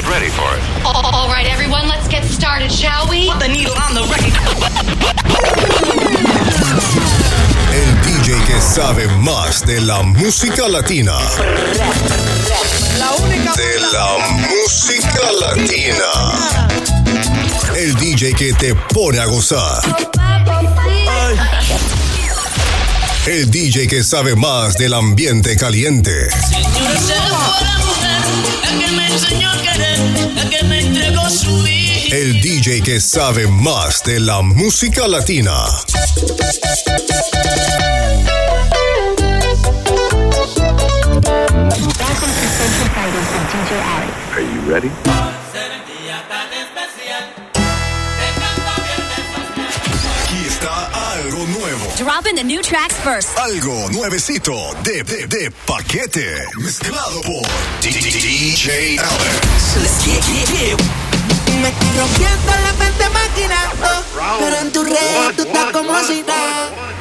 Get ready for it. All right, everyone, let's get started, shall we? Put the needle on the El DJ que sabe más de la música latina. La única. De la música latina. El DJ que te pone a gozar. El DJ que sabe más del ambiente caliente. El DJ que sabe más de la música latina. Are you ready? Algo nuevecito de, de, paquete. Mezclado por DJ Alex. Let's get, get, rompiendo la mente maquinando. Pero en tu red tú estás como si.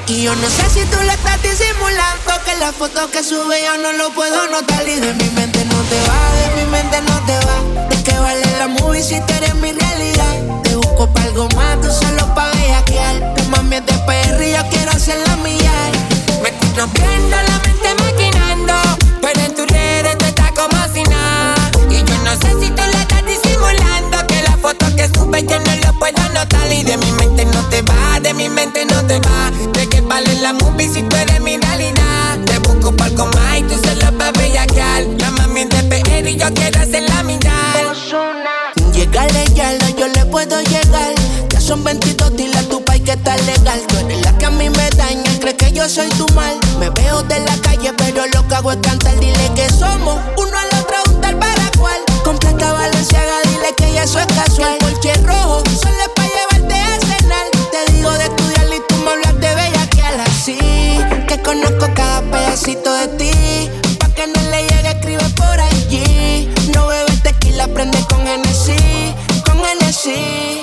Y yo no sé si tú le estás disimulando. Que la foto que sube yo no lo puedo notar. Y de mi mente no te va, de mi mente no te va. ¿De qué vale la movie si tú eres mi real? de ti. Pa' que no le llegue, escribe por allí. No bebes tequila, prende con Hennessy, con Hennessy.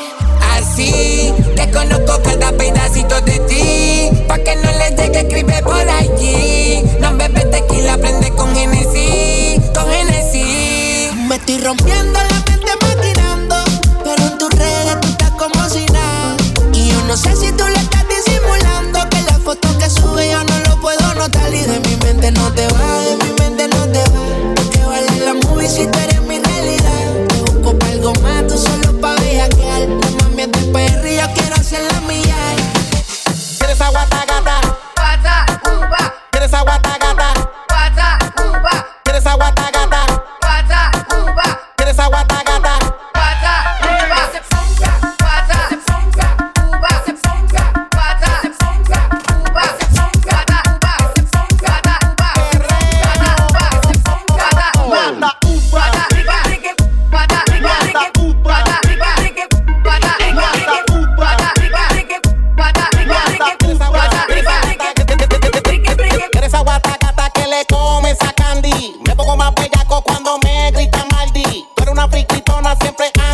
Así, te conozco cada pedacito de ti. Pa' que no le llegue, escribe por allí. No bebes tequila, prende con Hennessy, con Hennessy. Me estoy rompiendo Bye.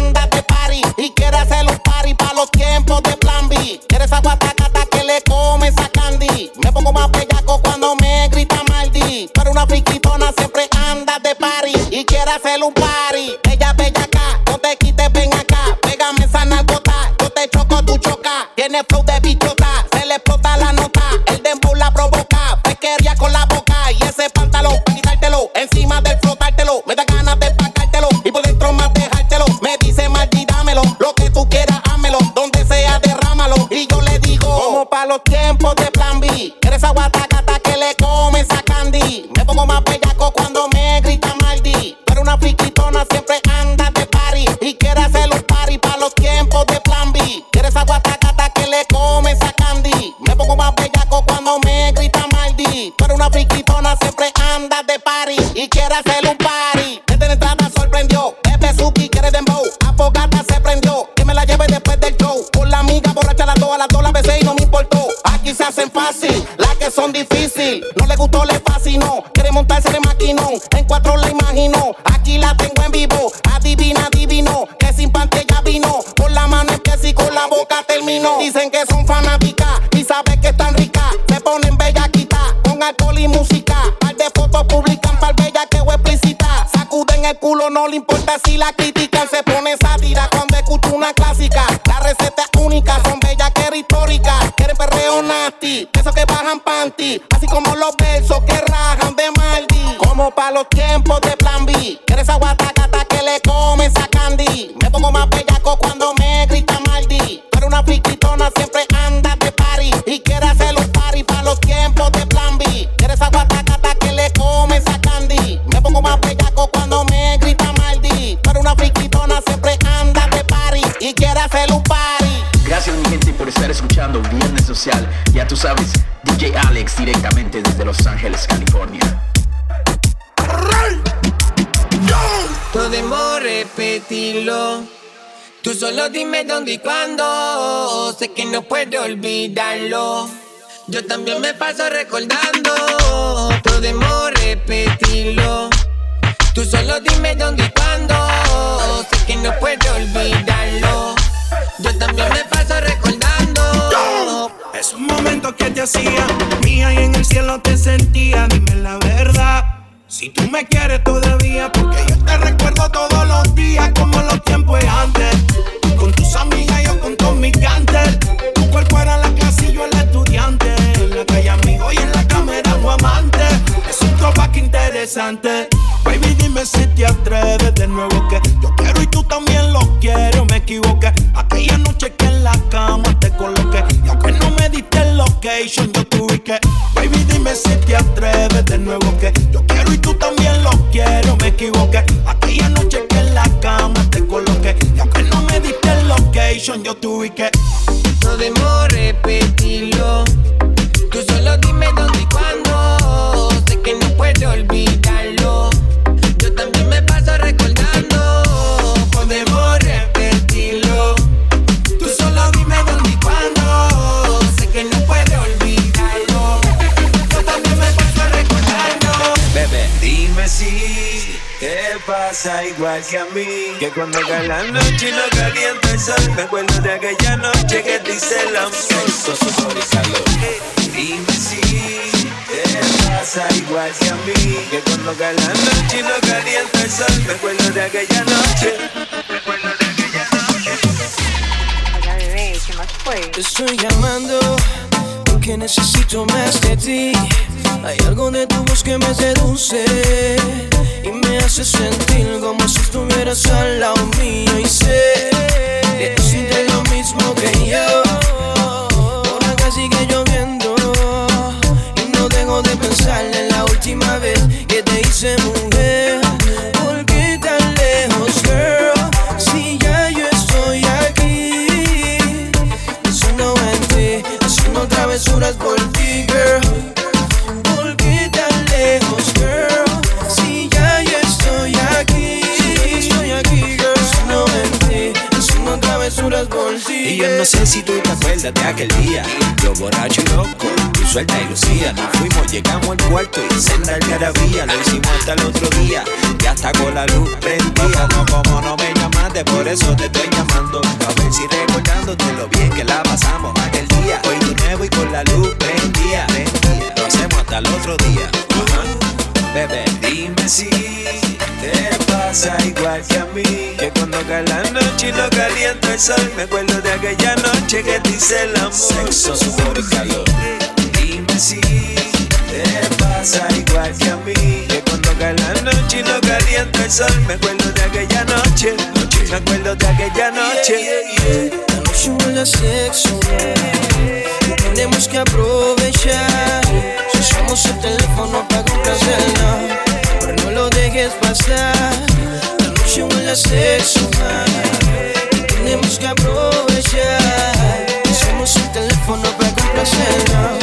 anda de party y quiere hacer un party para los tiempos de plan B. Eres agua tacata que le come esa candy. Me pongo más bellaco cuando me grita Maldi. Pero una friquitona siempre anda de party y quiere hacer un party. Ella bella Se pone sátira cuando escucha una clásica. La receta es única, son bellas que históricas. Quieren perreo nasty, esos que bajan panty. Así como los versos que rajan de Maldi. Como pa' los tiempos repetirlo. Tú solo dime dónde y cuándo. Sé que no puedo olvidarlo. Yo también me paso recordando. Podemos repetirlo. Tú solo dime dónde y cuándo. Sé que no puedo olvidarlo. Yo también me paso recordando. Es un momento que te hacía mía y en el cielo te sentía. Dime la verdad. Si tú me quieres todavía, porque yo te recuerdo todos los días como los tiempos de antes. Con tus amigas, yo con todos mis cantes. Tu cuerpo era la clase y yo el estudiante. En la calle amigo y en la cámara un amante. Es un throwback interesante. Baby, dime si te atreves de nuevo que yo quiero y tú también lo quieres. Me equivoqué. Aquella noche que en la cama te coloqué. Location, yo tuve que. Baby, dime si te atreves de nuevo que yo quiero y tú también lo quiero. Me equivoqué. Aquella noche que en la cama te coloqué. Y aunque no me diste el location, yo tuve que. Podemos repetirlo. Igual que a mí. Que cuando cae la noche y no calienta el sol, me acuerdo de aquella noche que te hice el amor. Sexo, sudor y calor. Dime si te pasa igual que a mí. Que cuando cae la noche y no calienta el sol, me acuerdo de aquella noche. Me acuerdo de aquella noche. Hola bebé, ¿qué más fue? Te estoy llamando porque necesito más de ti. Hay algo de tu voz que me seduce y me hace sentir como si estuvieras al lado mío. Y sé que tú sientes lo mismo que yo. Por acá sigue lloviendo y no dejo de pensar en la última vez que te hice mujer. Acuerdas de aquel día. Yo borracho y loco, tú suelta y lucía. Nos fuimos, llegamos al cuarto y senda algarabía Lo hicimos hasta el otro día Y hasta con la luz prendía No, como no me llamaste, por eso te estoy llamando. A ver si recordándote lo bien que la pasamos aquel día. Hoy de nuevo y con la luz prendía, prendía. Lo hacemos hasta el otro día. Ajá. Bebé, dime si pasa igual que a mí Que cuando cae la noche y no calienta el sol Me acuerdo de aquella noche que te hice el amor. Sexo, sudor y calor. Dime si te pasa igual que a mí. Que cuando cae la noche y no calienta el sol Me acuerdo de aquella noche. Me acuerdo de aquella noche. La noche huele a sexo. Y tenemos que aprovechar. Si usamos el teléfono para complacerla, pero no lo dejes pasar. La noche huele a sexo y tenemos que aprovechar. Usamos el teléfono para no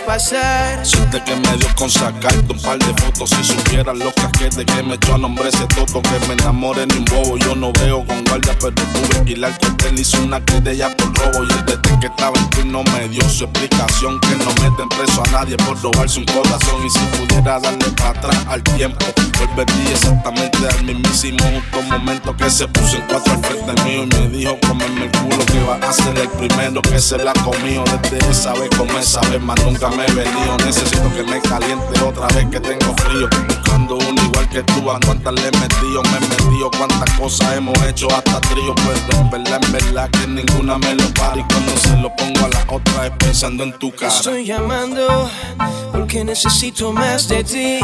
pasar. Siente que me dio con sacarte un par de fotos. Si supieras los casquetes que me echó a nombre ese toto Que me enamoré ni un bobo. Yo no veo con guardia pero tuve que ir al cuartel Hice una querella por robo Y el desde que estaba en turno me dio su explicación Que no meten preso a nadie por robarse un corazón. Y si pudiera darle para atrás al tiempo Volvería exactamente al mismísimo. Justo momento Que se puso en cuatro al frente mío Y me dijo comerme el culo que va a ser el primero que se la comió. Desde esa vez come esa vez, más nunca me he venido. Necesito que me caliente otra vez que tengo frío. Buscando uno igual que tú, a cuántas le he metido, me he metido, cuántas cosas hemos hecho hasta trío. Pero en verdad, en verdad que ninguna me lo para. Y cuando se lo pongo a la otra es pensando en tu cara. Estoy llamando porque necesito más de ti.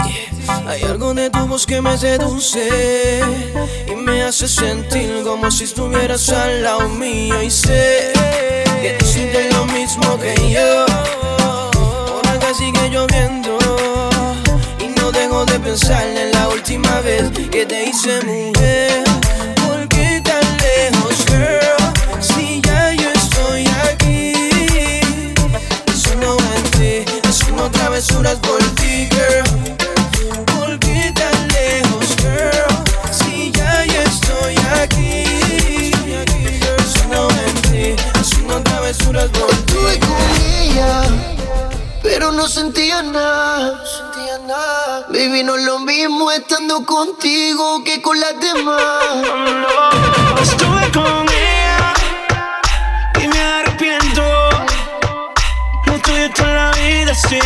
Hay algo de tu voz que me seduce y me hace sentir como si estuvieras al lado mío. Y sé que tú sientes lo mismo que yo. Sigue lloviendo y no dejo de pensar en la última vez que te hice mujer. ¿Por qué tan lejos, girl? Si ya yo estoy aquí. Solo en ti, haciendo travesuras por no sentía nada. No sentía nada. Baby, no lo mismo estando contigo que con las demás. Estuve con ella y me arrepiento. Lo tuyo es toda la vida, sí.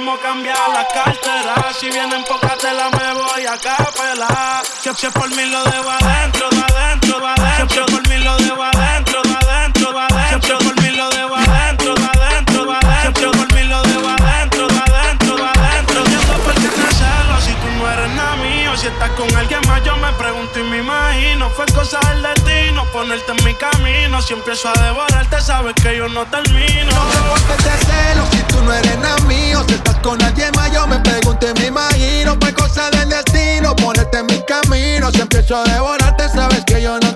Cambia hombre como cambia la cartera. Si vienen pocas tela me voy a capela. Que si es por mí lo debo adentro, de adentro, de adentro. Si por mí lo debo adentro, de adentro, de adentro. Si por mí lo debo adentro, de adentro, de adentro. Si por mí lo debo adentro, de adentro, de adentro. Entiendo por qué te celo si tú no eres nada mío. Si estás con alguien más yo me pregunto y me imagino. Fue cosa del destino ponerte en mi camino. Si empiezo a devorarte sabes que yo no termino. No te celo si tú no eres nada mío. Si estás con alguien más, yo me pregunto y me imagino. Fue cosa del destino, ponerte en mi camino. Si empiezo a devorarte, sabes que yo no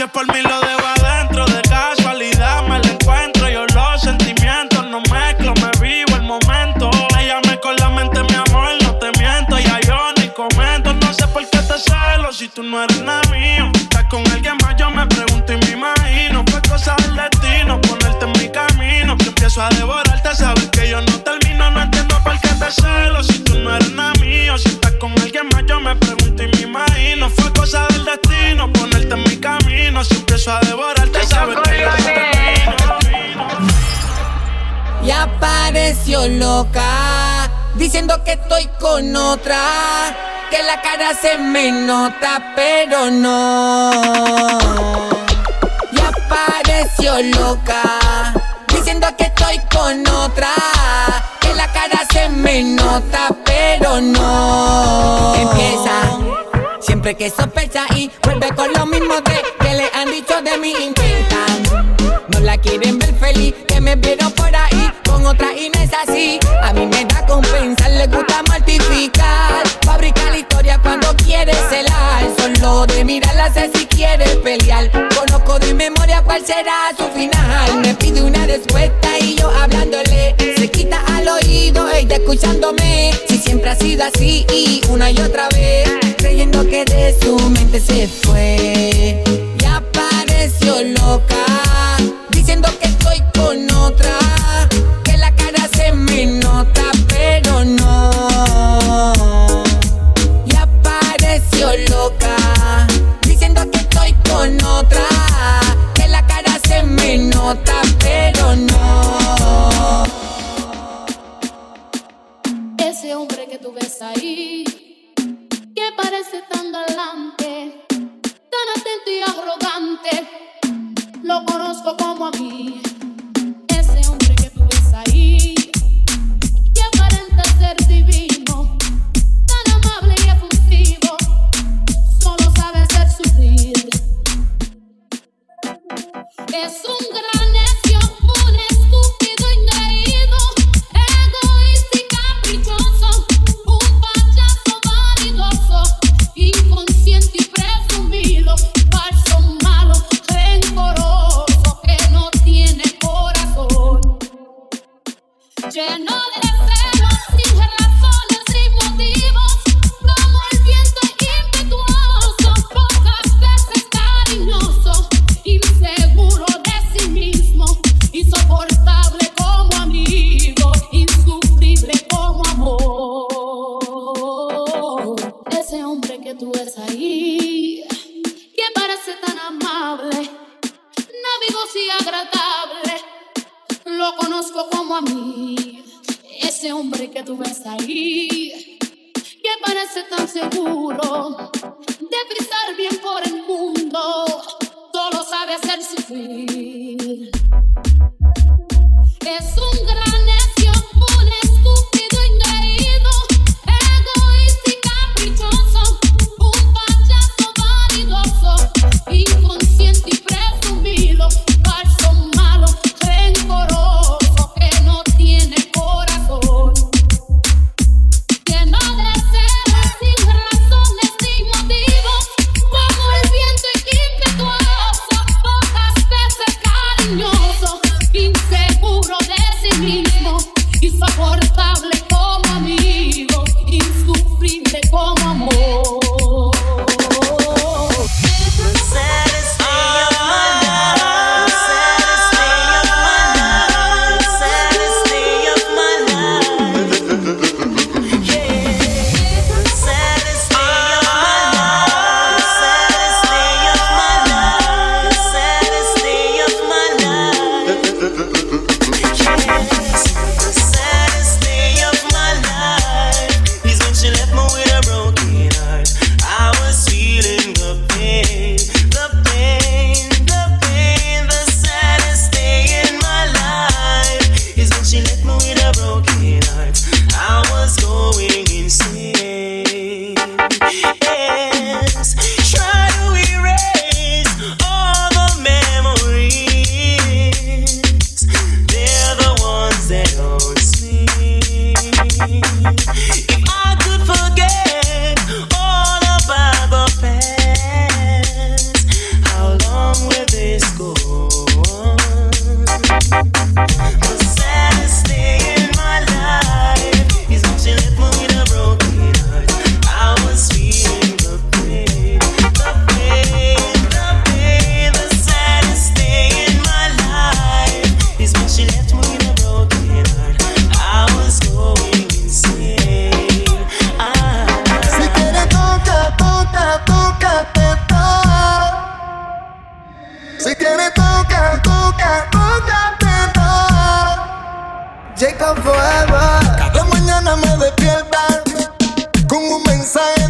es por mí lo debo adentro. De casualidad me la encuentro. Yo los sentimientos no mezclo. Me vivo el momento. Ella me con la mente, mi amor, no te miento. Ya yo ni comento. No sé por qué te celo si tú no eres nada mío. Estás con alguien más, yo me pregunto y me imagino. Fue cosa del destino ponerte en mi camino. Que empiezo a devorarte, diciendo que estoy con otra, que la cara se me nota, pero no. Y apareció loca, diciendo que estoy con otra, que la cara se me nota, pero no. Empieza. Siempre que sospecha y vuelve con lo mismo de que le han dicho de mí intentan. No la quieren ver feliz, que me vieron por ahí con otra y no es así. Puede mirarla, sé si quiere pelear. Conozco de memoria cuál será su final. Me pide una respuesta y yo hablándole. Se quita al oído, ella escuchándome. Si siempre ha sido así y una y otra vez. Creyendo que de su mente se fue. pero no. Ese hombre que tú ves ahí, que parece Jen. Si tiene toca, toca, toca, Jacob Forever. Cada mañana me despiertan con un mensaje.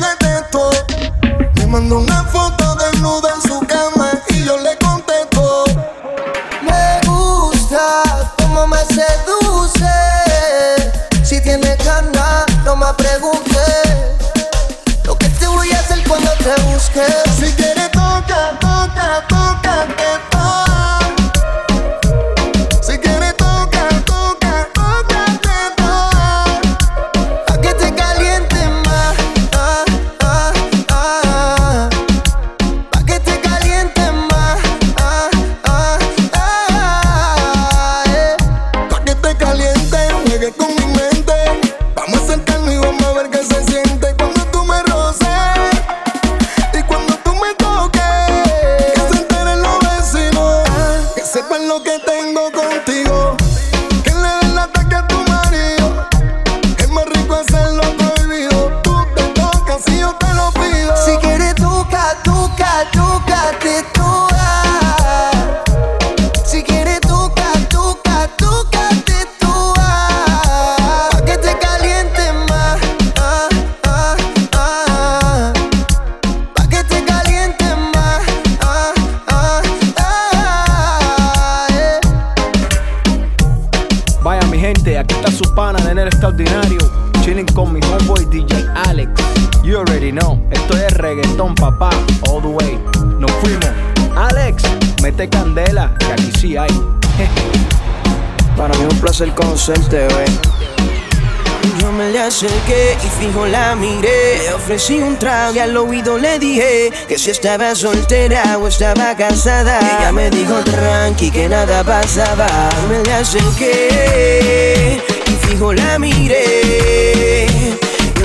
Su pana de Nero Extraordinario. Chilling con mi homeboy DJ Alex. You already know, esto es reggaetón papá, all the way. Nos fuimos. Alex, mete candela, que aquí sí hay. Para mí es un placer conocerte, wey. Yo me le acerqué y fijo la miré. Le ofrecí un trago y al oído le dije que si estaba soltera o estaba casada. Ella me dijo tranqui que nada pasaba. Me le acerqué fijo la miré.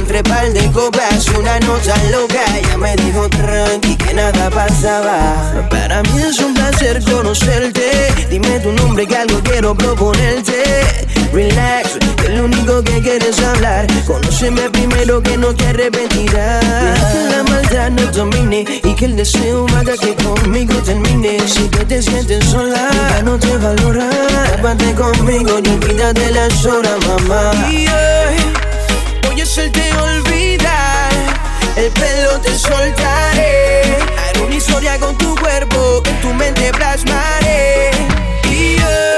Entre par de copas una nota loca. Ella me dijo tranqui que nada pasaba. Para mí es un placer conocerte. Dime tu nombre que algo quiero proponerte. Relax, que lo único que quieres hablar. Conóceme primero que no te arrepentirás. Que la maldad no domine y que el deseo haga que conmigo termine. Si que te sientes sola, ya no te valora. Tápate conmigo y olvídate las horas, mamá. Voy a hacerte olvidar. El pelo te soltaré. Haré una historia con tu cuerpo que tu mente plasmaré. Y hoy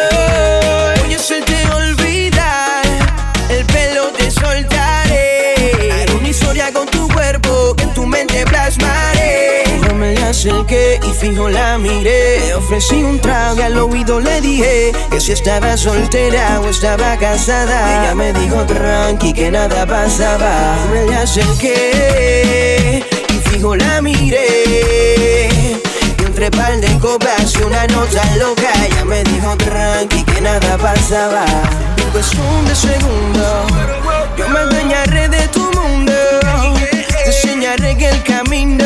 acerqué y fijo la miré. Ofrecí un trago y al oído le dije que si estaba soltera o estaba casada. Ella me dijo tranqui que nada pasaba. Me acerqué y fijo la miré. Y entre par de copas y una nota loca. Ella me dijo tranqui que nada pasaba. En cuestión de segundos, yo me adueñaré de tu mundo. Te enseñaré que el camino